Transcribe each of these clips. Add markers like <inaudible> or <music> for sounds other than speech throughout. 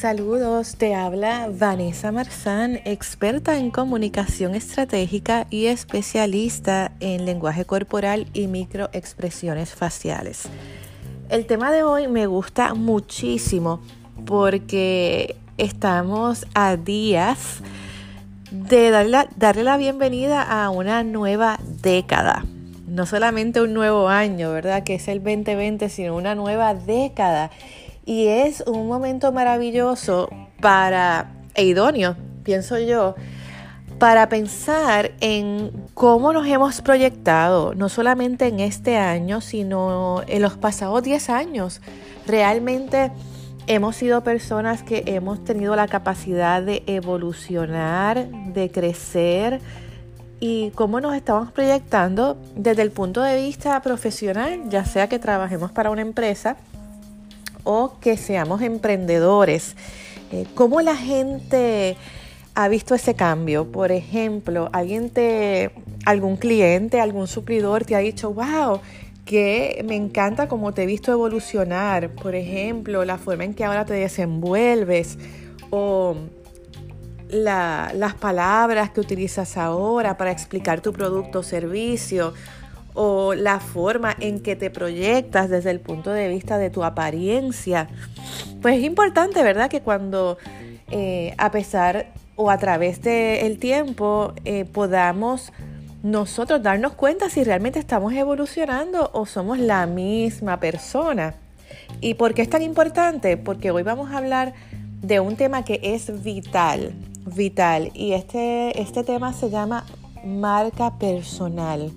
Saludos, te habla Vanessa Marzán, experta en comunicación estratégica y especialista en lenguaje corporal y microexpresiones faciales. El tema de hoy me gusta muchísimo porque estamos a días de darle, darle la bienvenida a una nueva década. No solamente un nuevo año, ¿verdad? Que es el 2020, sino una nueva década y es un momento maravilloso para, e idóneo, pienso yo, para pensar en cómo nos hemos proyectado, no solamente en este año, sino en los pasados 10 años. Realmente hemos sido personas que hemos tenido la capacidad de evolucionar, de crecer y cómo nos estamos proyectando desde el punto de vista profesional, ya sea que trabajemos para una empresa, o que seamos emprendedores. Eh, ¿Cómo la gente ha visto ese cambio? Por ejemplo, alguien te, algún cliente, algún suplidor te ha dicho, wow, que me encanta cómo te he visto evolucionar. Por ejemplo, la forma en que ahora te desenvuelves o las palabras que utilizas ahora para explicar tu producto o servicio o la forma en que te proyectas desde el punto de vista de tu apariencia. Pues es importante, ¿verdad? Que cuando eh, a pesar o a través del tiempo eh, podamos nosotros darnos cuenta si realmente estamos evolucionando o somos la misma persona. ¿Y por qué es tan importante? Porque hoy vamos a hablar de un tema que es vital, vital. Y este, este tema se llama marca personal.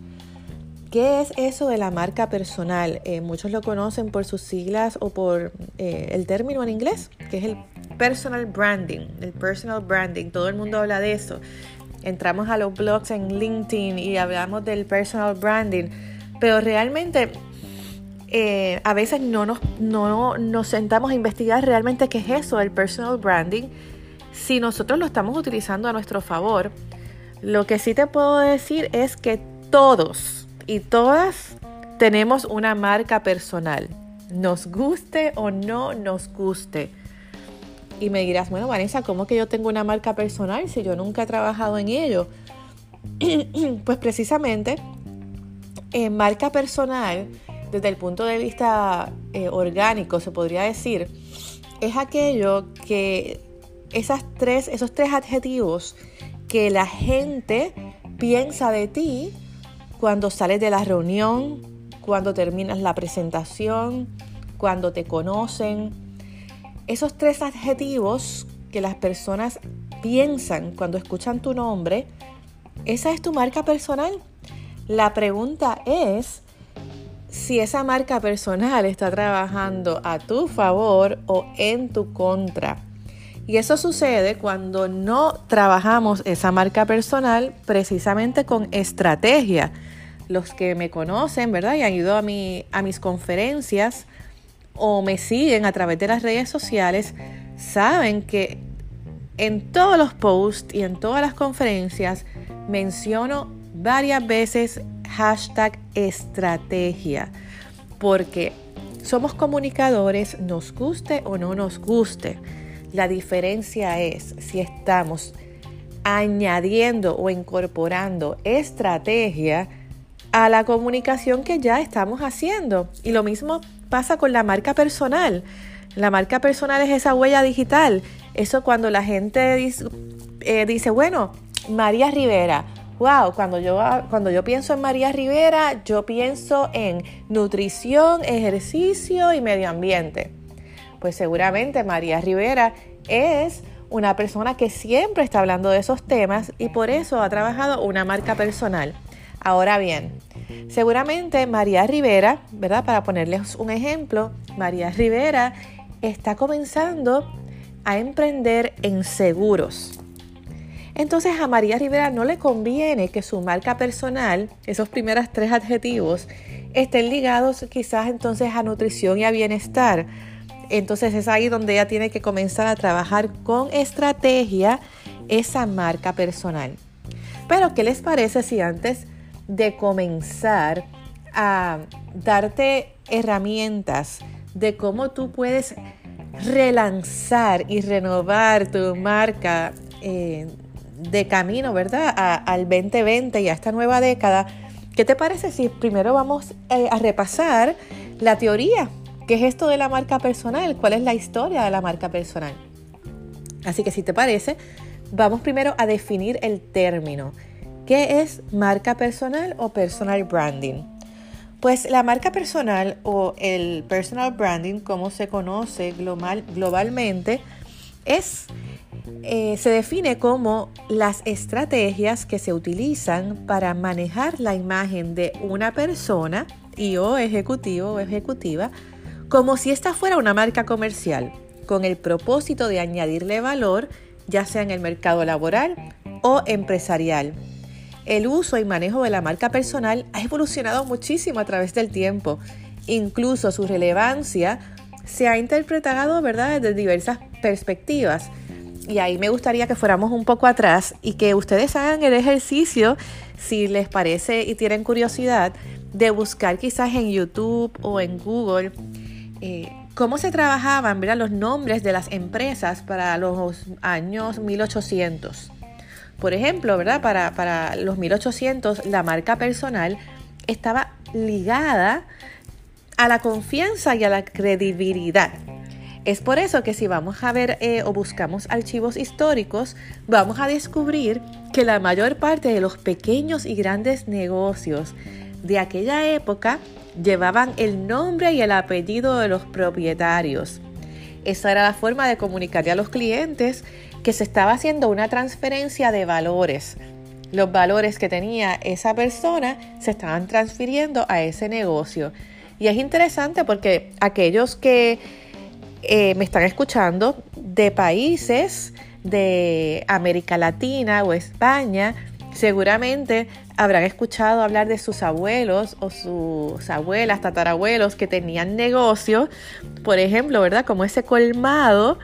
¿Qué es eso de la marca personal? Eh, muchos lo conocen por sus siglas o por eh, el término en inglés, que es el personal branding. El personal branding, todo el mundo habla de eso. Entramos a los blogs en LinkedIn y hablamos del personal branding, pero realmente eh, a veces no nos, no nos sentamos a investigar realmente qué es eso, el personal branding, si nosotros lo estamos utilizando a nuestro favor. Lo que sí te puedo decir es que todos, y todas tenemos una marca personal, nos guste o no nos guste. Y me dirás, bueno, Vanessa, ¿cómo que yo tengo una marca personal si yo nunca he trabajado en ello? <clears throat> pues precisamente, en marca personal, desde el punto de vista eh, orgánico, se podría decir, es aquello que esas tres, esos tres adjetivos que la gente piensa de ti cuando sales de la reunión, cuando terminas la presentación, cuando te conocen. Esos tres adjetivos que las personas piensan cuando escuchan tu nombre, esa es tu marca personal. La pregunta es si esa marca personal está trabajando a tu favor o en tu contra. Y eso sucede cuando no trabajamos esa marca personal precisamente con estrategia los que me conocen, ¿verdad? Y han ido a, mi, a mis conferencias o me siguen a través de las redes sociales, saben que en todos los posts y en todas las conferencias menciono varias veces hashtag estrategia, porque somos comunicadores, nos guste o no nos guste. La diferencia es si estamos añadiendo o incorporando estrategia a la comunicación que ya estamos haciendo. Y lo mismo pasa con la marca personal. La marca personal es esa huella digital. Eso cuando la gente dice, eh, dice bueno, María Rivera. Wow, cuando yo, cuando yo pienso en María Rivera, yo pienso en nutrición, ejercicio y medio ambiente. Pues seguramente María Rivera es una persona que siempre está hablando de esos temas y por eso ha trabajado una marca personal. Ahora bien, seguramente María Rivera, ¿verdad? Para ponerles un ejemplo, María Rivera está comenzando a emprender en seguros. Entonces a María Rivera no le conviene que su marca personal, esos primeros tres adjetivos, estén ligados quizás entonces a nutrición y a bienestar. Entonces es ahí donde ella tiene que comenzar a trabajar con estrategia esa marca personal. Pero ¿qué les parece si antes de comenzar a darte herramientas de cómo tú puedes relanzar y renovar tu marca eh, de camino, ¿verdad? al 2020 y a esta nueva década. ¿Qué te parece si primero vamos eh, a repasar la teoría? ¿Qué es esto de la marca personal? ¿Cuál es la historia de la marca personal? Así que si te parece, vamos primero a definir el término. ¿Qué es marca personal o personal branding? Pues la marca personal o el personal branding, como se conoce global, globalmente, es, eh, se define como las estrategias que se utilizan para manejar la imagen de una persona y o ejecutivo o ejecutiva como si esta fuera una marca comercial, con el propósito de añadirle valor, ya sea en el mercado laboral o empresarial el uso y manejo de la marca personal ha evolucionado muchísimo a través del tiempo. Incluso su relevancia se ha interpretado, ¿verdad?, desde diversas perspectivas. Y ahí me gustaría que fuéramos un poco atrás y que ustedes hagan el ejercicio, si les parece y tienen curiosidad, de buscar quizás en YouTube o en Google eh, cómo se trabajaban los nombres de las empresas para los años 1800. Por ejemplo, ¿verdad? Para, los 1800 la marca personal estaba ligada a la confianza y a la credibilidad. Es por eso que si vamos a ver eh, o buscamos archivos históricos, vamos a descubrir que la mayor parte de los pequeños y grandes negocios de aquella época llevaban el nombre y el apellido de los propietarios. Esa era la forma de comunicarle a los clientes que se estaba haciendo una transferencia de valores. Los valores que tenía esa persona se estaban transfiriendo a ese negocio. Y es interesante porque aquellos que eh, me están escuchando de países de América Latina o España, seguramente habrán escuchado hablar de sus abuelos o sus abuelas, tatarabuelos que tenían negocios, por ejemplo, ¿verdad? Como ese colmado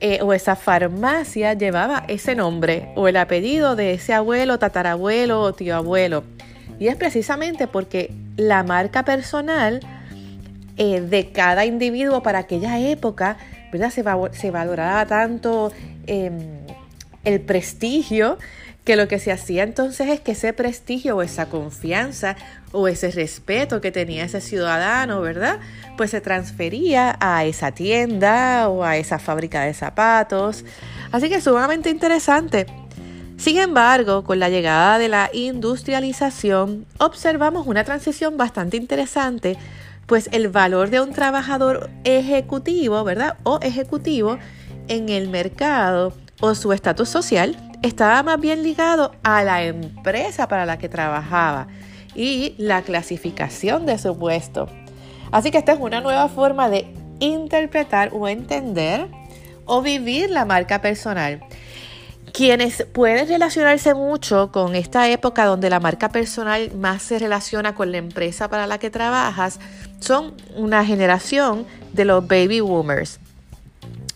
eh, o esa farmacia llevaba ese nombre o el apellido de ese abuelo, tatarabuelo o tío abuelo. Y es precisamente porque la marca personal eh, de cada individuo para aquella época, ¿verdad? Se, valoraba tanto em, el prestigio que lo que se hacía entonces es que ese prestigio o esa confianza o ese respeto que tenía ese ciudadano, ¿verdad? Pues se transfería a esa tienda o a esa fábrica de zapatos. Así que es sumamente interesante. Sin embargo, con la llegada de la industrialización, observamos una transición bastante interesante, pues el valor de un trabajador ejecutivo, ¿verdad? O ejecutivo en el mercado o su estatus social estaba más bien ligado a la empresa para la que trabajaba y la clasificación de su puesto. Así que esta es una nueva forma de interpretar o entender o vivir la marca personal. Quienes pueden relacionarse mucho con esta época donde la marca personal más se relaciona con la empresa para la que trabajas son una generación de los baby boomers.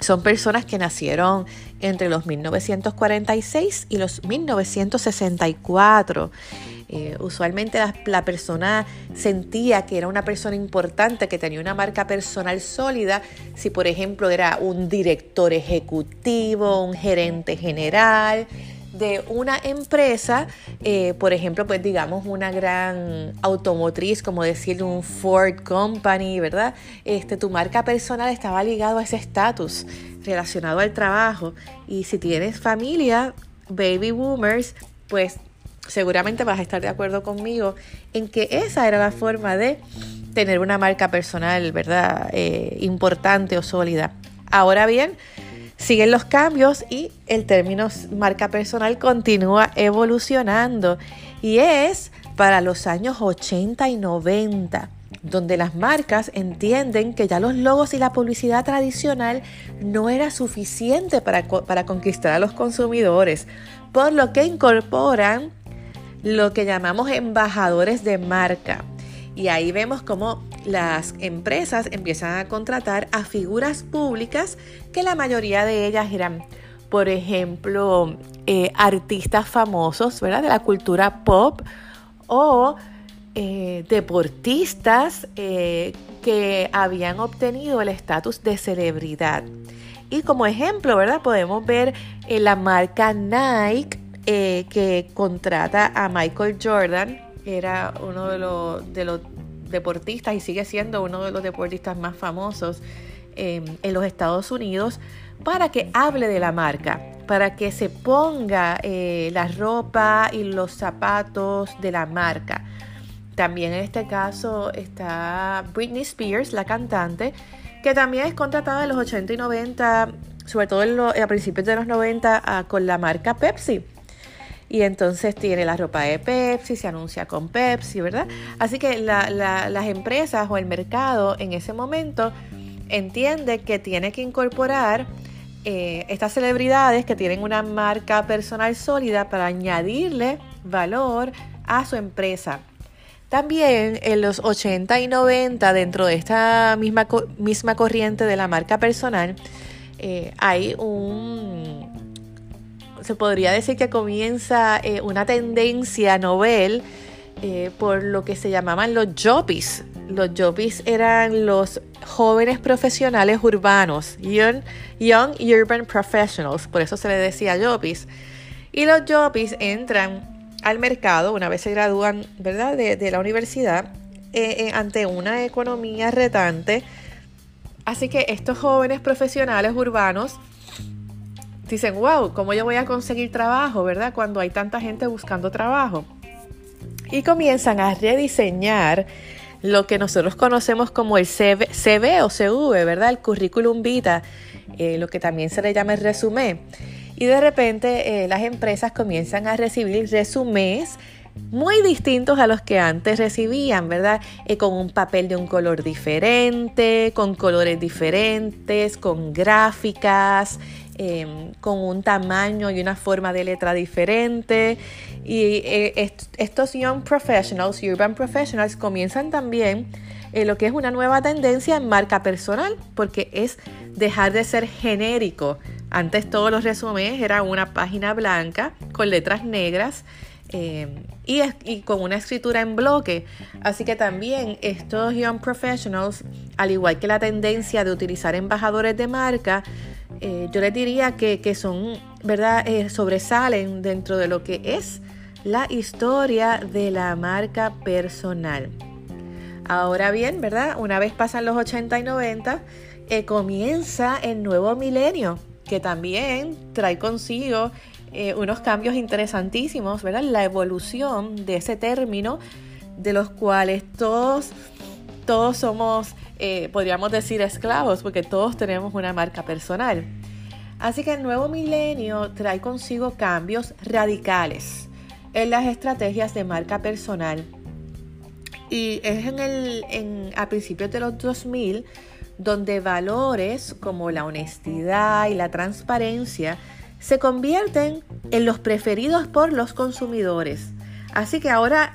Son personas que nacieron entre los 1946 y los 1964. Eh, usualmente la, persona sentía que era una persona importante, que tenía una marca personal sólida, si por ejemplo era un director ejecutivo, un gerente general de una empresa, eh, por ejemplo, pues digamos una gran automotriz, como decir un Ford Company, ¿verdad? Este, tu marca personal estaba ligado a ese estatus relacionado al trabajo. Y si tienes familia, baby boomers, pues seguramente vas a estar de acuerdo conmigo en que esa era la forma de tener una marca personal, ¿verdad? Eh, importante o sólida. Ahora bien, siguen los cambios y el término marca personal continúa evolucionando y es para los años 80 y 90 donde las marcas entienden que ya los logos y la publicidad tradicional no era suficiente para, para conquistar a los consumidores, por lo que incorporan lo que llamamos embajadores de marca. Y ahí vemos cómo las empresas empiezan a contratar a figuras públicas que la mayoría de ellas eran, por ejemplo, eh, artistas famosos, ¿verdad? De la cultura pop o eh, deportistas eh, que habían obtenido el estatus de celebridad. Y como ejemplo, ¿verdad? Podemos ver la marca Nike que contrata a Michael Jordan, era uno de los, de los deportistas y sigue siendo uno de los deportistas más famosos en los Estados Unidos, para que hable de la marca, para que se ponga la ropa y los zapatos de la marca. También en este caso está Britney Spears, la cantante, que también es contratada en los 80 y 90, sobre todo a principios de los 90, ah, con la marca Pepsi. Y entonces tiene la ropa de Pepsi, se anuncia con Pepsi, ¿verdad? Así que las empresas o el mercado en ese momento entiende que tiene que incorporar eh, estas celebridades que tienen una marca personal sólida para añadirle valor a su empresa. También en los 80 y 90, dentro de esta misma, misma corriente de la marca personal, eh, hay un, se podría decir que comienza eh, una tendencia novel eh, por lo que se llamaban los jobbies. Los jobbies eran los jóvenes profesionales urbanos, young, young urban professionals, por eso se le decía jobbies. Y los jobbies entran al mercado una vez se gradúan ¿verdad? De, la universidad eh, ante una economía retante. Así que estos jóvenes profesionales urbanos dicen, wow, ¿cómo yo voy a conseguir trabajo, verdad? Cuando hay tanta gente buscando trabajo. Y comienzan a rediseñar lo que nosotros conocemos como el CV, o CV, ¿verdad? El currículum vita, eh, lo que también se le llama el resumen. Y de repente eh, las empresas comienzan a recibir resúmenes muy distintos a los que antes recibían, ¿verdad? Eh, con un papel de un color diferente, con colores diferentes, con gráficas, em, con un tamaño y una forma de letra diferente. Y eh, estos Young Professionals, Urban Professionals, comienzan también lo que es una nueva tendencia en marca personal, porque es dejar de ser genérico antes todos los resúmenes eran una página blanca con letras negras eh, y, con una escritura en bloque. Así que también estos Young Professionals, al igual que la tendencia de utilizar embajadores de marca, eh, yo les diría que, son, ¿verdad? Eh, sobresalen dentro de lo que es la historia de la marca personal. Ahora bien, ¿verdad? Una vez pasan los 80 y 90, comienza el nuevo milenio que también trae consigo eh, unos cambios interesantísimos, ¿verdad? La evolución de ese término, de los cuales todos, todos somos, eh, podríamos decir, esclavos, porque todos tenemos una marca personal. Así que el nuevo milenio trae consigo cambios radicales en las estrategias de marca personal. Y es en el, en, a principios de los 2000 donde valores como la honestidad y la transparencia se convierten en los preferidos por los consumidores. Así que ahora,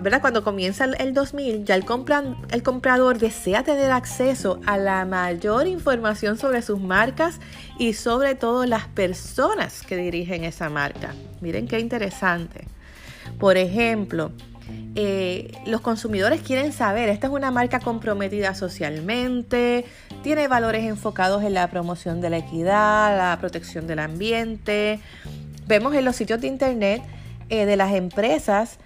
¿verdad? cuando comienza el 2000, ya el, el comprador desea tener acceso a la mayor información sobre sus marcas y sobre todo las personas que dirigen esa marca. Miren qué interesante. Por ejemplo, eh, los consumidores quieren saber, esta es una marca comprometida socialmente, tiene valores enfocados en la promoción de la equidad, la protección del ambiente. Vemos en los sitios de internet eh, de las empresas,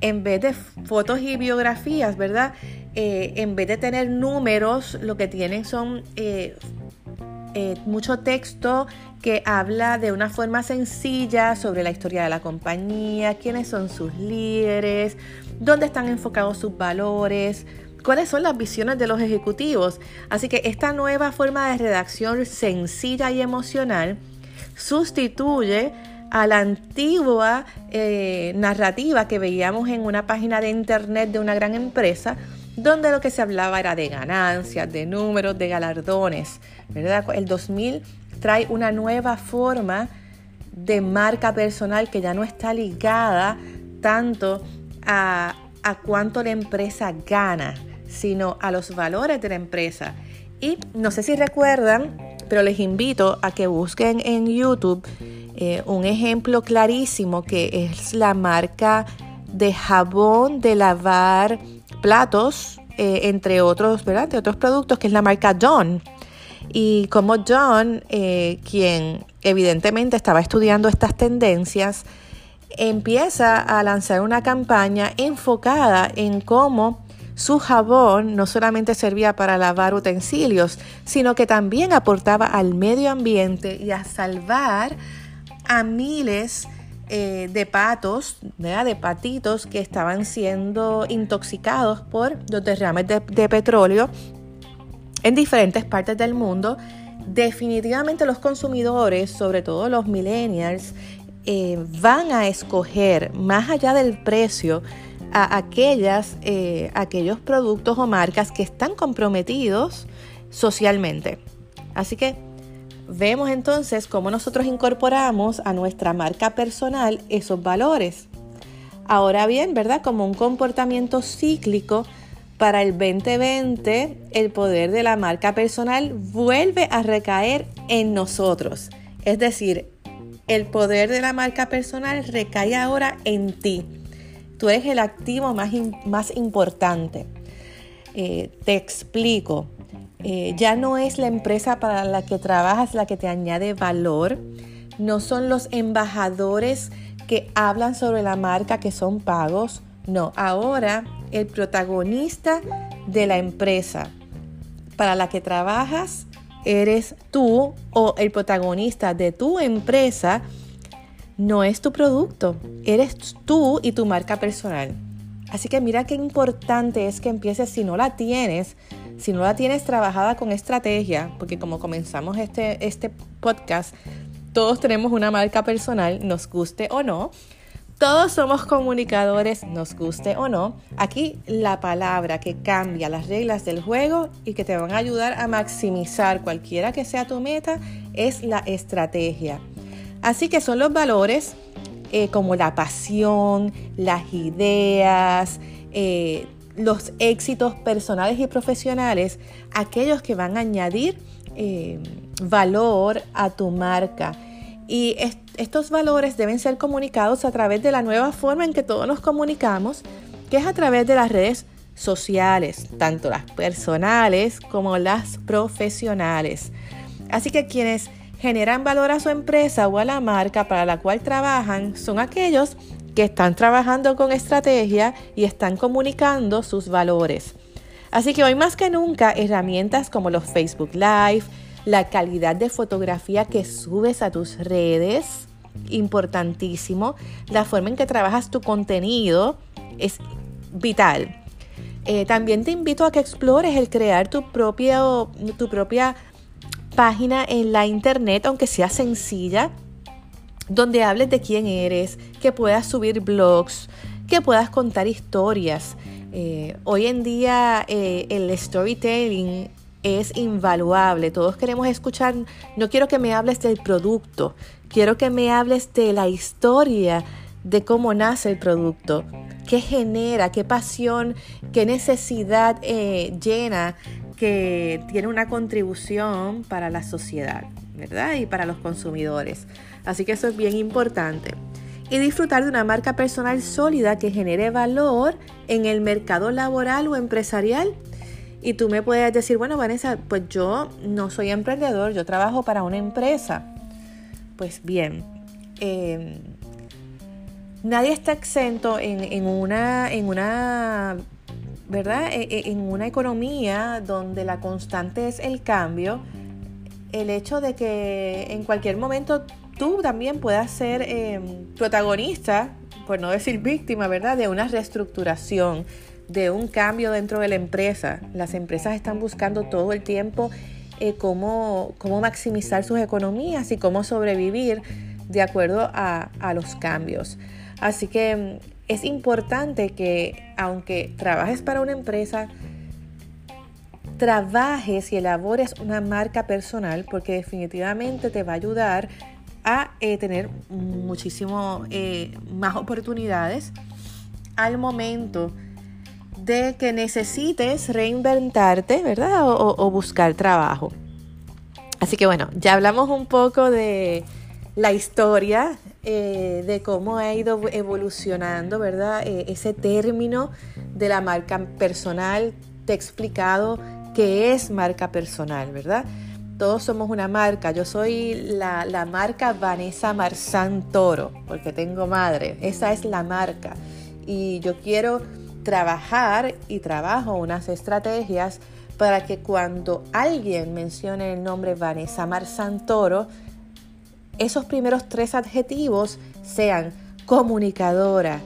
en vez de fotos y biografías, ¿verdad? Eh, en vez de tener números, lo que tienen son mucho texto que habla de una forma sencilla sobre la historia de la compañía, quiénes son sus líderes, dónde están enfocados sus valores, cuáles son las visiones de los ejecutivos. Así que esta nueva forma de redacción sencilla y emocional sustituye a la antigua eh, narrativa que veíamos en una página de internet de una gran empresa, donde lo que se hablaba era de ganancias, de números, de galardones, ¿verdad? El 2000 trae una nueva forma de marca personal que ya no está ligada tanto a, cuánto la empresa gana, sino a los valores de la empresa. Y no sé si recuerdan, pero les invito a que busquen en YouTube eh, un ejemplo clarísimo que es la marca de jabón de lavar platos, eh, entre otros, ¿verdad? Entre otros productos, que es la marca John. Y como John, eh, quien evidentemente estaba estudiando estas tendencias, empieza a lanzar una campaña enfocada en cómo su jabón no solamente servía para lavar utensilios, sino que también aportaba al medio ambiente y a salvar a miles eh, de patos, de patitos que estaban siendo intoxicados por los derrames de, petróleo en diferentes partes del mundo. Definitivamente los consumidores, sobre todo los millennials, eh, van a escoger más allá del precio a aquellas, eh, aquellos productos o marcas que están comprometidos socialmente. Así que vemos entonces cómo nosotros incorporamos a nuestra marca personal esos valores. Ahora bien, ¿verdad? Como un comportamiento cíclico para el 2020, el poder de la marca personal vuelve a recaer en nosotros. Es decir, el poder de la marca personal recae ahora en ti. Tú eres el activo más, más importante. Eh, te explico. Eh, ya no es la empresa para la que trabajas la que te añade valor. No son los embajadores que hablan sobre la marca que son pagos. No, ahora el protagonista de la empresa para la que trabajas eres tú o el protagonista de tu empresa no es tu producto, eres tú y tu marca personal. Así que mira qué importante es que empieces si no la tienes si no la tienes trabajada con estrategia, porque como comenzamos este, este podcast, todos tenemos una marca personal, nos guste o no. Todos somos comunicadores, nos guste o no. Aquí la palabra que cambia las reglas del juego y que te van a ayudar a maximizar cualquiera que sea tu meta es la estrategia. Así que son los valores eh, como la pasión, las ideas, eh, los éxitos personales y profesionales, aquellos que van a añadir eh, valor a tu marca. Y estos valores deben ser comunicados a través de la nueva forma en que todos nos comunicamos, que es a través de las redes sociales, tanto las personales como las profesionales. Así que quienes generan valor a su empresa o a la marca para la cual trabajan son aquellos que están trabajando con estrategia y están comunicando sus valores. Así que hoy más que nunca, herramientas como los Facebook Live, la calidad de fotografía que subes a tus redes, importantísimo, la forma en que trabajas tu contenido es vital. Eh, también te invito a que explores el crear tu, tu propia página en la internet, aunque sea sencilla, donde hables de quién eres, que puedas subir blogs, que puedas contar historias. Eh, hoy en día eh, el storytelling es invaluable. Todos queremos escuchar, no quiero que me hables del producto, quiero que me hables de la historia de cómo nace el producto, qué genera, qué pasión, qué necesidad eh, llena que tiene una contribución para la sociedad, ¿verdad? Y para los consumidores. Así que eso es bien importante. Y disfrutar de una marca personal sólida que genere valor en el mercado laboral o empresarial. Y tú me puedes decir, bueno, Vanessa, pues yo no soy emprendedor, yo trabajo para una empresa. Pues bien, em, nadie está exento en, una, en una, ¿verdad? E, e, en una economía donde la constante es el cambio. El hecho de que en cualquier momento tú también puedas ser em, protagonista, por no decir víctima, ¿verdad?, de una reestructuración, de un cambio dentro de la empresa. Las empresas están buscando todo el tiempo eh, cómo, maximizar sus economías y cómo sobrevivir de acuerdo a, a los cambios. Así que em, es importante que aunque trabajes para una empresa, trabajes y elabores una marca personal porque definitivamente te va a ayudar a eh, tener muchísimo eh, más oportunidades al momento de que necesites reinventarte, ¿verdad? O, buscar trabajo. Así que bueno, ya hablamos un poco de la historia eh, de cómo ha ido evolucionando, ¿verdad? Ese término de la marca personal. Te he explicado qué es marca personal, ¿verdad? Todos somos una marca. Yo soy la, la marca Vanessa Marzán Toro, porque tengo madre. Esa es la marca. Y yo quiero trabajar y trabajo unas estrategias para que cuando alguien mencione el nombre Vanessa Marzán Toro, esos primeros tres adjetivos sean comunicadora,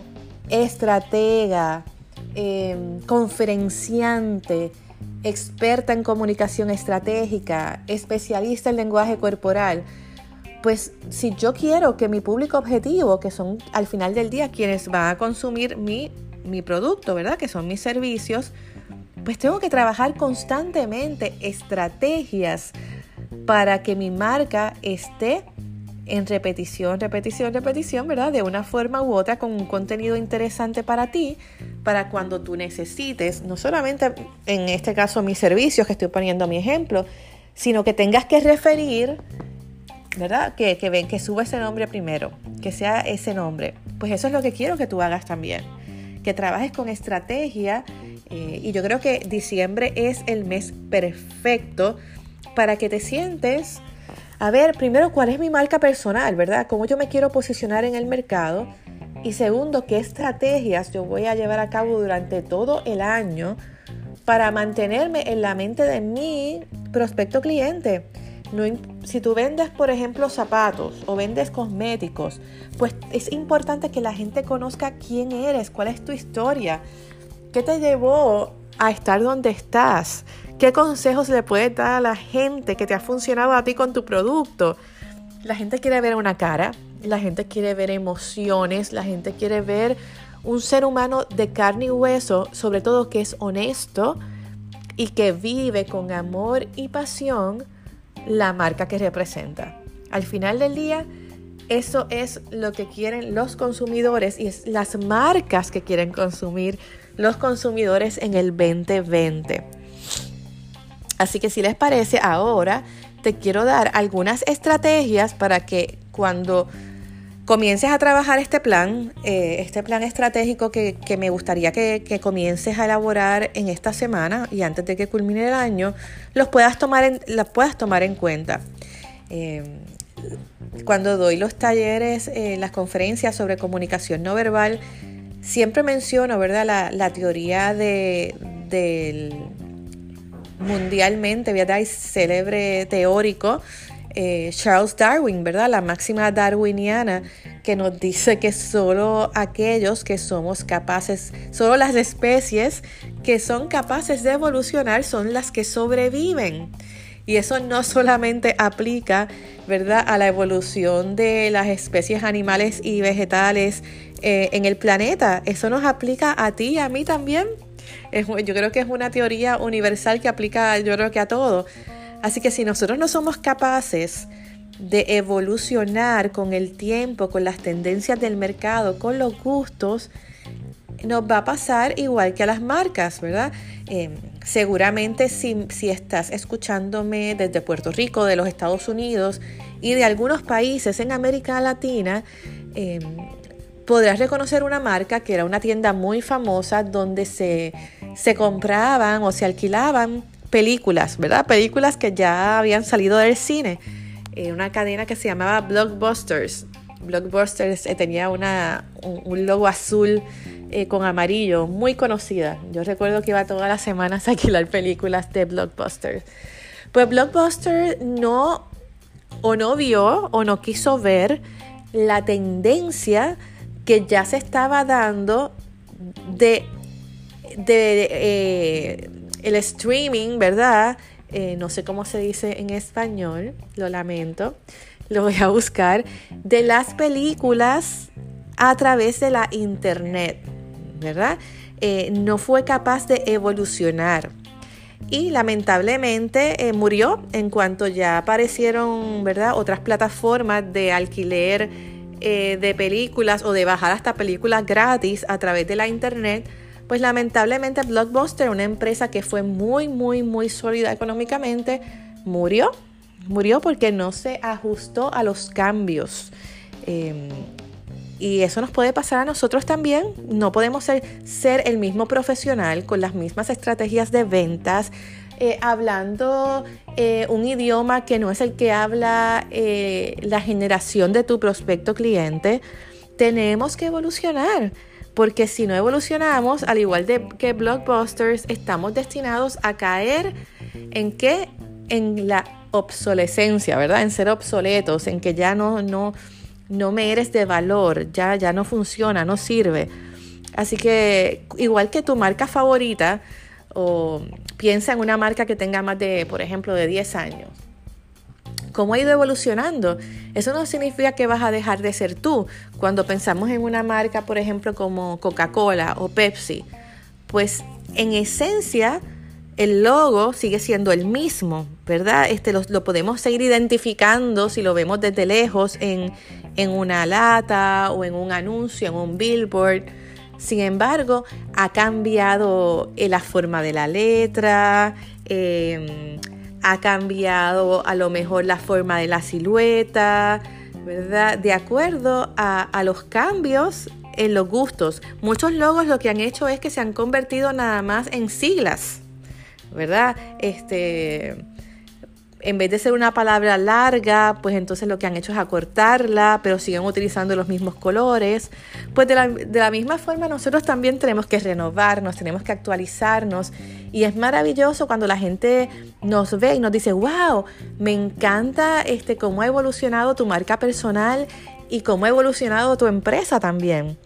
estratega, em, conferenciante, experta en comunicación estratégica, especialista en lenguaje corporal. Pues si yo quiero que mi público objetivo, que son al final del día quienes van a consumir mi, mi producto, ¿verdad? Que son mis servicios, pues tengo que trabajar constantemente estrategias para que mi marca esté en repetición, repetición, repetición, ¿verdad? De una forma u otra con un contenido interesante para ti, para cuando tú necesites, no solamente en este caso mis servicios, que estoy poniendo mi ejemplo, sino que tengas que referir, ¿verdad? Que, que ven, que suba ese nombre primero, que sea ese nombre. Pues eso es lo que quiero que tú hagas también, que trabajes con estrategia eh, y yo creo que diciembre es el mes perfecto para que te sientes a ver, primero, cuál es mi marca personal, ¿verdad? ¿Cómo yo me quiero posicionar en el mercado? Y segundo, qué estrategias yo voy a llevar a cabo durante todo el año para mantenerme en la mente de mi prospecto cliente. No, si tú vendes, por ejemplo, zapatos o vendes cosméticos, pues es importante que la gente conozca quién eres, cuál es tu historia, qué te llevó a estar donde estás, ¿Qué consejos le puedes dar a la gente que te ha funcionado a ti con tu producto? La gente quiere ver una cara, la gente quiere ver emociones, la gente quiere ver un ser humano de carne y hueso, sobre todo que es honesto y que vive con amor y pasión la marca que representa. Al final del día, eso es lo que quieren los consumidores y es las marcas que quieren consumir los consumidores en el 2020. Así que si les parece, ahora te quiero dar algunas estrategias para que cuando comiences a trabajar este plan, eh, este plan estratégico que, me gustaría que, comiences a elaborar en esta semana y antes de que culmine el año, los puedas tomar en, las puedas tomar en cuenta. Eh, cuando doy los talleres, eh, las conferencias sobre comunicación no verbal, siempre menciono, ¿verdad?, la, teoría de, del mundialmente, ¿verdad? Célebre teórico, eh, Charles Darwin, ¿verdad? La máxima darwiniana que nos dice que solo aquellos que somos capaces, solo las especies que son capaces de evolucionar son las que sobreviven. Y eso no solamente aplica, ¿verdad?, a la evolución de las especies animales y vegetales eh, en el planeta, eso nos aplica a ti y a mí también yo creo que es una teoría universal que aplica yo creo que a todo. Así que si nosotros no somos capaces de evolucionar con el tiempo, con las tendencias del mercado, con los gustos, nos va a pasar igual que a las marcas, ¿verdad? Em, seguramente si, si, estás escuchándome desde Puerto Rico, de los Estados Unidos y de algunos países en América Latina, eh, podrás reconocer una marca que era una tienda muy famosa donde se, compraban o se alquilaban películas, ¿verdad? Películas que ya habían salido del cine. Eh, una cadena que se llamaba Blockbusters. Blockbusters eh, tenía una, un, logo azul eh, con amarillo, muy conocida. Yo recuerdo que iba todas las semanas a alquilar películas de Blockbusters. Pues Blockbuster no o no vio o no quiso ver la tendencia que ya se estaba dando de, de eh, el streaming, ¿verdad? No sé cómo se dice en español, lo lamento, lo voy a buscar, de las películas a través de la internet, ¿verdad? Eh, no fue capaz de evolucionar y lamentablemente murió en cuanto ya aparecieron, ¿verdad? Otras plataformas de alquiler eh, de películas o de bajar hasta películas gratis a través de la internet, pues lamentablemente Blockbuster, una empresa que fue muy, muy, muy sólida económicamente, murió. Murió porque no se ajustó a los cambios. Em, y eso nos puede pasar a nosotros también. No podemos ser, ser el mismo profesional con las mismas estrategias de ventas, eh, hablando eh, un idioma que no es el que habla eh, la generación de tu prospecto cliente. Tenemos que evolucionar. Porque si no evolucionamos, al igual de que Blockbusters, estamos destinados a caer en qué? En la obsolescencia, ¿verdad? En ser obsoletos, en que ya no, no, no me eres de valor, ya, ya no funciona, no sirve. Así que igual que tu marca favorita, o piensa en una marca que tenga más de, por ejemplo, de 10 años. ¿Cómo ha ido evolucionando? Eso no significa que vas a dejar de ser tú. Cuando pensamos en una marca, por ejemplo, como Coca-Cola o Pepsi, pues en esencia el logo sigue siendo el mismo, ¿verdad? Este lo, podemos seguir identificando si lo vemos desde lejos en, en una lata o en un anuncio, en un billboard sin embargo, ha cambiado eh, la forma de la letra, em, ha cambiado a lo mejor la forma de la silueta, ¿verdad? De acuerdo a, a los cambios en los gustos. Muchos logos lo que han hecho es que se han convertido nada más en siglas, ¿verdad? Este en vez de ser una palabra larga, pues entonces lo que han hecho es acortarla, pero siguen utilizando los mismos colores. Pues de la, misma forma nosotros también tenemos que renovarnos, tenemos que actualizarnos. Y es maravilloso cuando la gente nos ve y nos dice, wow, me encanta este, cómo ha evolucionado tu marca personal y cómo ha evolucionado tu empresa también.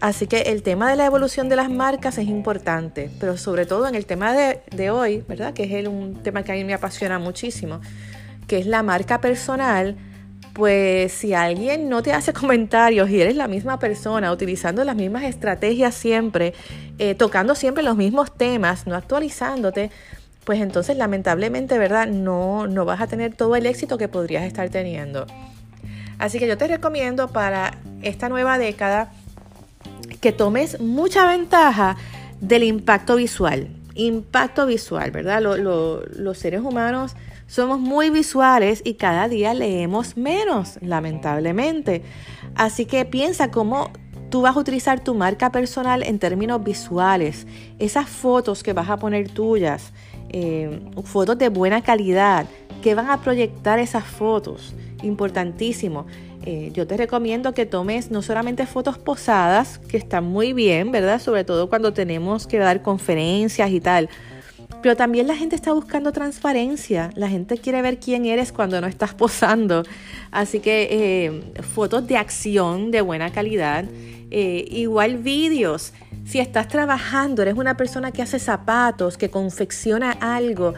Así que el tema de la evolución de las marcas es importante, pero sobre todo en el tema de, hoy, ¿verdad? Que es un tema que a mí me apasiona muchísimo, que es la marca personal. Pues si alguien no te hace <laughs> comentarios y eres la misma persona, utilizando las mismas estrategias siempre, eh, tocando siempre los mismos temas, no actualizándote, pues entonces lamentablemente, ¿verdad? No, no vas a tener todo el éxito que podrías estar teniendo. Así que yo te recomiendo para esta nueva década que tomes mucha ventaja del impacto visual. Impacto visual, ¿verdad? los seres humanos somos muy visuales y cada día leemos menos, lamentablemente. Así que piensa cómo tú vas a utilizar tu marca personal en términos visuales. Esas fotos que vas a poner tuyas, eh, fotos de buena calidad, que van a proyectar esas fotos. Importantísimo. Eh, yo te recomiendo que tomes no solamente fotos posadas, que están muy bien, ¿verdad? Sobre todo cuando tenemos que dar conferencias y tal. Pero también la gente está buscando transparencia. La gente quiere ver quién eres cuando no estás posando. Así que eh, fotos de acción de buena calidad. Eh, igual vídeos. Si estás trabajando, eres una persona que hace zapatos, que confecciona algo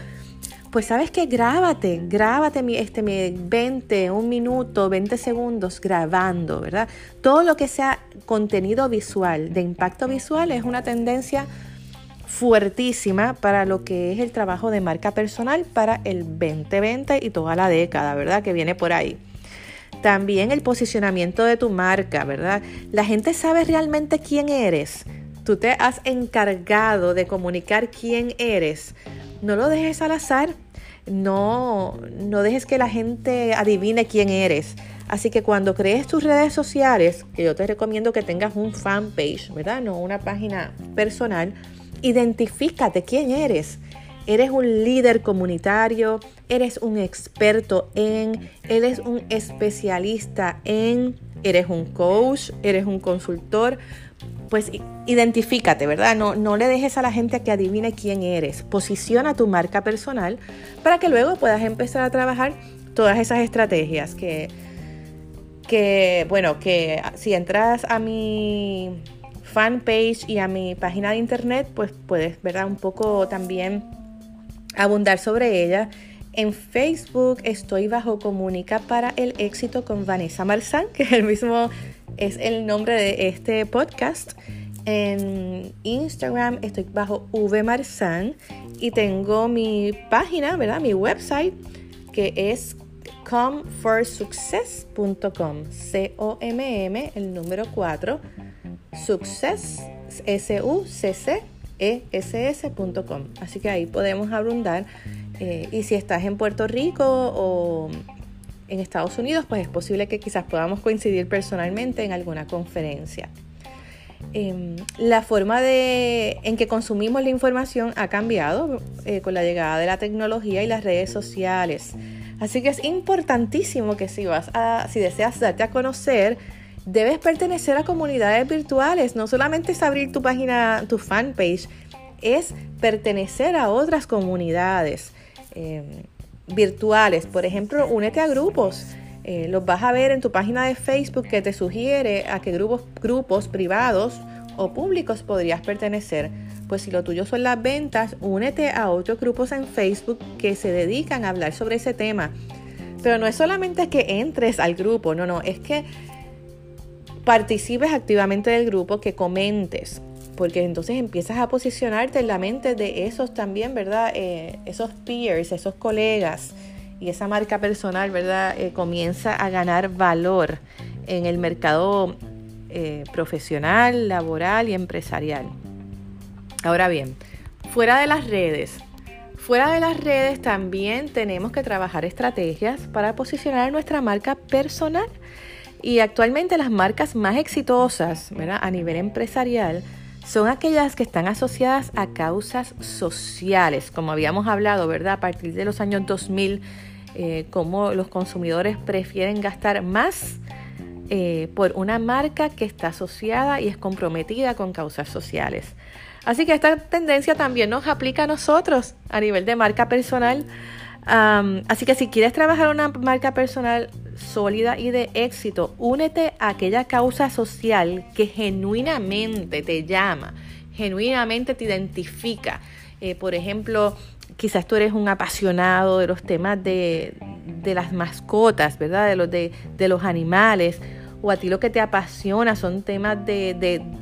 pues sabes que grábate, grábate este, 20, un minuto, 20 segundos grabando, ¿verdad? Todo lo que sea contenido visual, de impacto visual, es una tendencia fuertísima para lo que es el trabajo de marca personal para el 2020 y toda la década, ¿verdad? Que viene por ahí. También el posicionamiento de tu marca, ¿verdad? La gente sabe realmente quién eres. Tú te has encargado de comunicar quién eres no lo dejes al azar, no, no dejes que la gente adivine quién eres. Así que cuando crees tus redes sociales, que yo te recomiendo que tengas un fanpage, ¿verdad? No una página personal, identifícate quién eres. Eres un líder comunitario, eres un experto en, eres un especialista en, eres un coach, eres un consultor pues identifícate, ¿verdad? No, no le dejes a la gente que adivine quién eres. Posiciona tu marca personal para que luego puedas empezar a trabajar todas esas estrategias que, que bueno, que si entras a mi fanpage y a mi página de internet, pues puedes, ¿verdad? Un poco también abundar sobre ella. En Facebook estoy bajo Comunica para el éxito con Vanessa Marzán, <laughs> que es el mismo es el nombre de este podcast. En Instagram estoy bajo vmarzan y tengo mi página, ¿verdad? Mi website que es comforsuccess.com. C-O-M-M, el número 4, success, S-U-C-C-E-S-S.com. Así que ahí podemos abundar. Eh, y si estás en Puerto Rico o en Estados Unidos, pues es posible que quizás podamos coincidir personalmente en alguna conferencia. Em, la forma de, en que consumimos la información ha cambiado eh, con la llegada de la tecnología y las redes sociales. Así que es importantísimo que si vas a, si deseas darte a conocer, debes pertenecer a comunidades virtuales. No solamente es abrir tu página, tu fanpage, es pertenecer a otras comunidades em, virtuales. Por ejemplo, únete a grupos. Eh, los vas a ver en tu página de Facebook que te sugiere a qué grupos, grupos privados o públicos podrías pertenecer. Pues si lo tuyo son las ventas, únete a otros grupos en Facebook que se dedican a hablar sobre ese tema. Pero no es solamente que entres al grupo, no, no, es que participes activamente del grupo, que comentes, porque entonces empiezas a posicionarte en la mente de esos también, ¿verdad? Eh, esos peers, esos colegas y esa marca personal, ¿verdad? Eh, comienza a ganar valor en el mercado eh, profesional, laboral y empresarial. Ahora bien, fuera de las redes, fuera de las redes también tenemos que trabajar estrategias para posicionar nuestra marca personal. Y actualmente las marcas más exitosas ¿verdad? a nivel empresarial son aquellas que están asociadas a causas sociales, como habíamos hablado, ¿verdad? A partir de los años 2000 eh, cómo los consumidores prefieren gastar más eh, por una marca que está asociada y es comprometida con causas sociales. Así que esta tendencia también nos aplica a nosotros a nivel de marca personal. así que si quieres trabajar una marca personal sólida y de éxito, únete a aquella causa social que genuinamente te llama, genuinamente te identifica. Eh, por ejemplo, quizás tú eres un apasionado de los temas de, las mascotas, ¿verdad? De los, de, los animales, o a ti lo que te apasiona son temas de,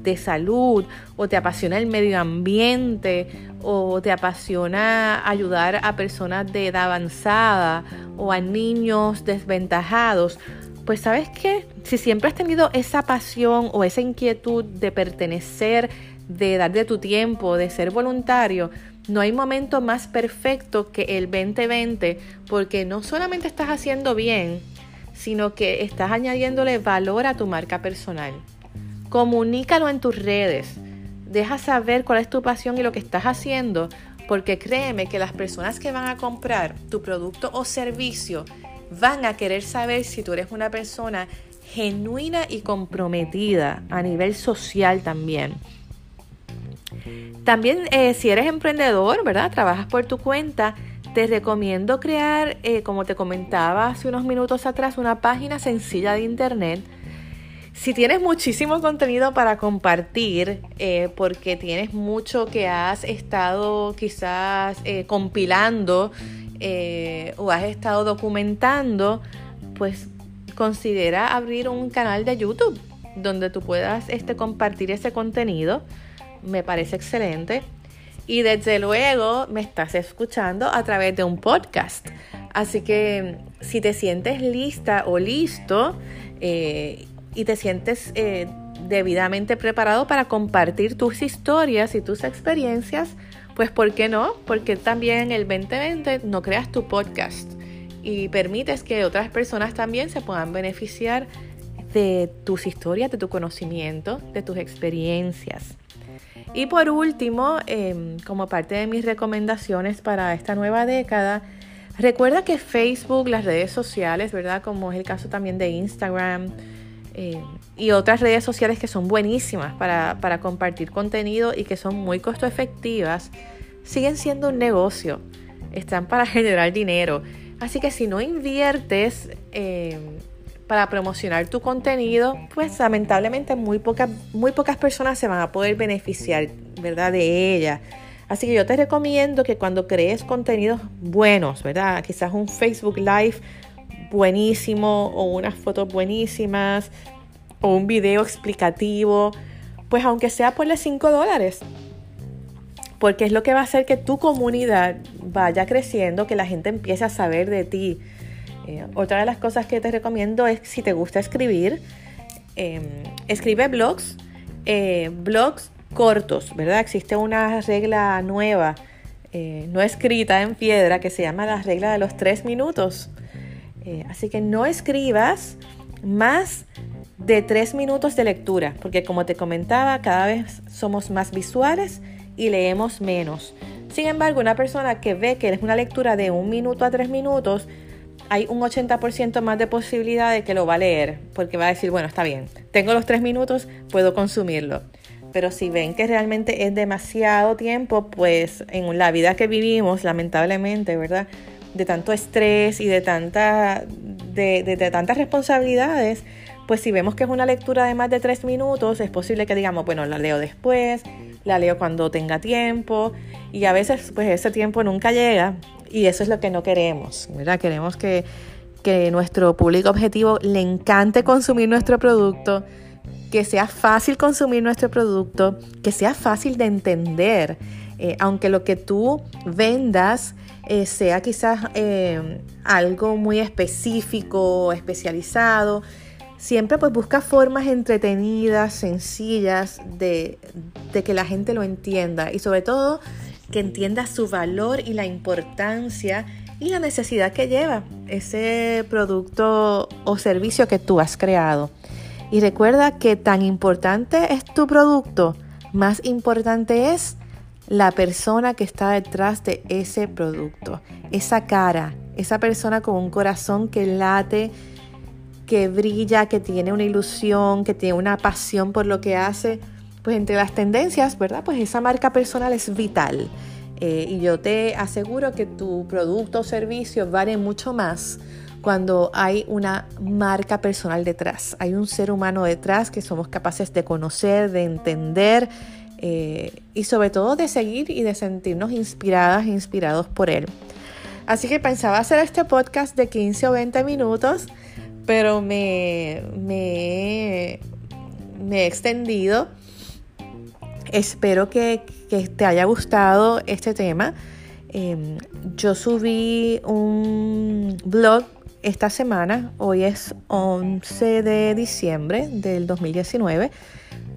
de, salud, o te apasiona el medio ambiente, o te apasiona ayudar a personas de edad avanzada, o a niños desventajados. Pues sabes qué, si siempre has tenido esa pasión o esa inquietud de pertenecer, de dar de tu tiempo, de ser voluntario, no hay momento más perfecto que el 2020 porque no solamente estás haciendo bien, sino que estás añadiéndole valor a tu marca personal. Comunícalo en tus redes. Deja saber cuál es tu pasión y lo que estás haciendo, porque créeme que las personas que van a comprar tu producto o servicio van a querer saber si tú eres una persona genuina y comprometida a nivel social también. También eh, si eres emprendedor, ¿verdad? Trabajas por tu cuenta, te recomiendo crear, eh, como te comentaba hace unos minutos atrás, una página sencilla de internet. Si tienes muchísimo contenido para compartir, eh, porque tienes mucho que has estado quizás compilando o has estado documentando, pues considera abrir un canal de YouTube donde tú puedas este, compartir ese contenido me parece excelente. Y desde luego me estás escuchando a través de un podcast. Así que si te sientes lista o listo eh, y te sientes eh, debidamente preparado para compartir tus historias y tus experiencias, pues ¿por qué no? Porque también en el 2020 no creas tu podcast y permites que otras personas también se puedan beneficiar de tus historias, de tu conocimiento, de tus experiencias. Y por último, em, como parte de mis recomendaciones para esta nueva década, recuerda que Facebook, las redes sociales, ¿verdad? Como es el caso también de Instagram em, y otras redes sociales que son buenísimas para, para compartir contenido y que son muy costo efectivas, siguen siendo un negocio. Están para <laughs> generar dinero. Así que si no inviertes em, para promocionar tu contenido, pues lamentablemente muy pocas, muy pocas personas se van a poder beneficiar, ¿verdad? De ella. Así que yo te recomiendo que cuando crees contenidos buenos, ¿verdad? Quizás un Facebook Live buenísimo o unas fotos buenísimas o un video explicativo, pues aunque sea por los 5 dólares, porque es lo que va a hacer que tu comunidad vaya creciendo, que la gente empiece a saber de ti. Eh, otra de las cosas que te recomiendo es si te gusta escribir, em, escribe blogs, eh, blogs cortos, ¿verdad? Existe una regla nueva, eh, no escrita en piedra, que se llama la regla de los tres minutos. Así que no escribas más de tres minutos de lectura, porque como te comentaba, cada vez somos más visuales y leemos menos. Sin embargo, una persona que ve que es una lectura de un minuto a tres minutos, hay un 80% más de posibilidad de que lo va a leer, porque va a decir, bueno, está bien, tengo los tres minutos, puedo consumirlo. Pero si ven que realmente es demasiado tiempo, pues en la vida que vivimos, lamentablemente, ¿verdad? De tanto estrés y de, tanta, de, tantas responsabilidades, pues si vemos que es una lectura de más de tres minutos, es posible que digamos, bueno, la leo después, la leo cuando tenga tiempo, y a veces pues ese tiempo nunca llega, y eso es lo que no queremos, ¿verdad? Queremos que, que nuestro público objetivo le encante consumir nuestro producto, que sea fácil consumir nuestro producto, que sea fácil de entender, eh, aunque lo que tú vendas eh, sea quizás eh, algo muy específico, especializado, siempre pues busca formas entretenidas, sencillas de, de que la gente lo entienda y sobre todo que entienda su valor y la importancia y la necesidad que lleva ese producto o servicio que tú has creado. Y recuerda que tan importante es tu producto, más importante es la persona que está detrás de ese producto, esa cara, esa persona con un corazón que late, que brilla, que tiene una ilusión, que tiene una pasión por lo que hace pues entre las tendencias, ¿verdad? Pues esa marca personal es vital. Eh, y yo te aseguro que tu producto o servicio vale mucho más cuando hay una marca personal detrás. Hay un ser humano detrás que somos capaces de conocer, de entender eh, y sobre todo de seguir y de sentirnos inspiradas e inspirados por él. Así que pensaba hacer este podcast de 15 o 20 minutos, pero me, he extendido Espero que, te haya gustado este tema. Em, yo subí un blog esta semana, hoy es 11 de diciembre del 2019.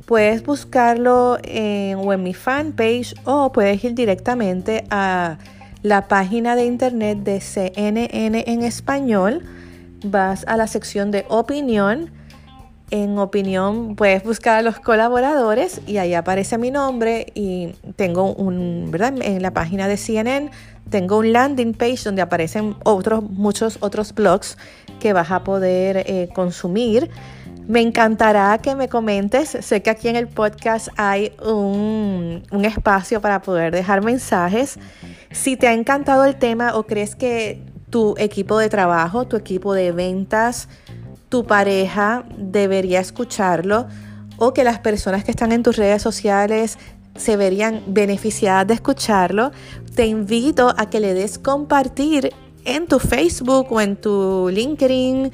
Puedes buscarlo en, o en mi fanpage o puedes ir directamente a la página de internet de CNN en español. Vas a la sección de opinión en opinión puedes buscar a los colaboradores y ahí aparece mi nombre y tengo un, ¿verdad? En la página de CNN tengo un landing page donde aparecen otros, muchos otros blogs que vas a poder eh, consumir. Me encantará que me comentes. Sé que aquí en el podcast hay un, un espacio para poder dejar mensajes. Si te ha encantado el tema o crees que tu equipo de trabajo, tu equipo de ventas, tu pareja debería escucharlo o que las personas que están en tus redes sociales se verían beneficiadas de escucharlo, te invito a que le des compartir en tu Facebook o en tu LinkedIn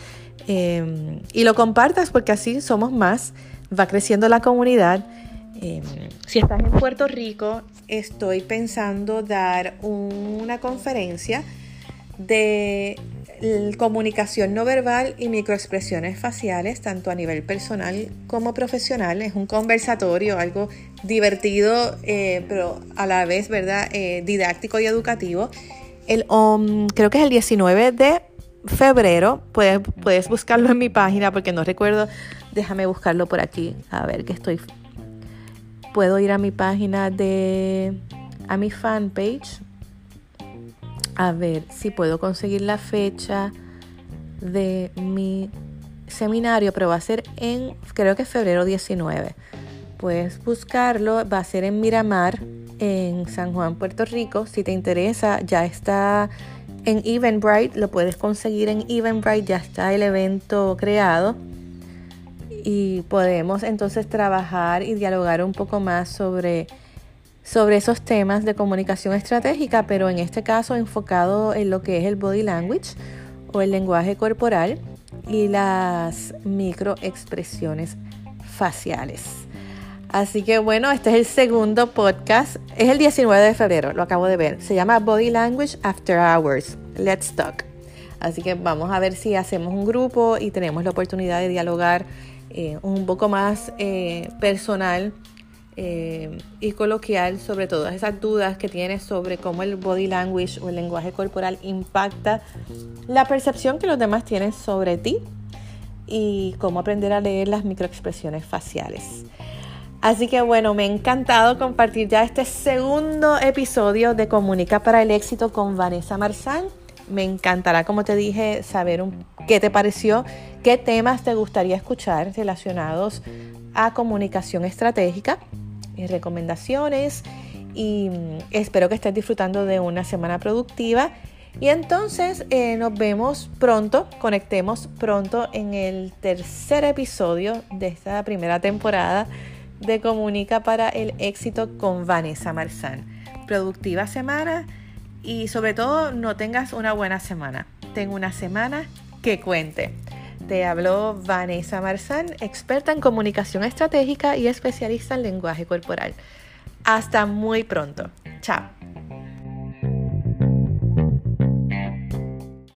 em, y lo compartas porque así somos más, va creciendo la comunidad. Em, si estás en Puerto Rico, estoy pensando dar una conferencia de comunicación no verbal y microexpresiones faciales, tanto a nivel personal como profesional. Es un conversatorio, algo divertido, eh, pero a la vez, ¿verdad?, eh, didáctico y educativo. El, um, creo que es el 19 de febrero. Puedes, puedes buscarlo en mi página porque no recuerdo. Déjame buscarlo por aquí. A ver que estoy. Puedo ir a mi página de. a mi fanpage a ver si puedo conseguir la fecha de mi seminario, pero va a ser en, creo que febrero 19. Puedes buscarlo, va a ser en Miramar, en San Juan, Puerto Rico. Si te interesa, ya está en Eventbrite, lo puedes conseguir en Eventbrite, ya está el evento creado. Y podemos entonces trabajar y dialogar un poco más sobre sobre esos temas de comunicación estratégica, pero en este caso enfocado en lo que es el body language o el lenguaje corporal y las microexpresiones faciales. Así que bueno, este es el segundo podcast. Es el 19 de febrero, lo acabo de ver. Se llama Body Language After Hours. Let's talk. Así que vamos a ver si hacemos un grupo y tenemos la oportunidad de dialogar eh, un poco más eh, personal eh, y coloquial sobre todas esas dudas que tienes sobre cómo el body language o el lenguaje corporal impacta la percepción que los demás tienen sobre ti y cómo aprender a leer las microexpresiones faciales. Así que bueno, me ha encantado compartir ya este segundo episodio de Comunica para el éxito con Vanessa Marzán. Me encantará, como te dije, saber qué te pareció, qué temas te gustaría escuchar relacionados a comunicación estratégica recomendaciones y mm, espero que estés disfrutando de una semana productiva. Y entonces eh, nos vemos pronto, conectemos pronto en el tercer episodio de esta primera temporada de Comunica para el éxito con Vanessa Marzán. Productiva semana y sobre todo no tengas una buena semana. Ten una semana que cuente. Te habló Vanessa Marzán, experta en comunicación estratégica y especialista en lenguaje corporal. Hasta muy pronto. Chao.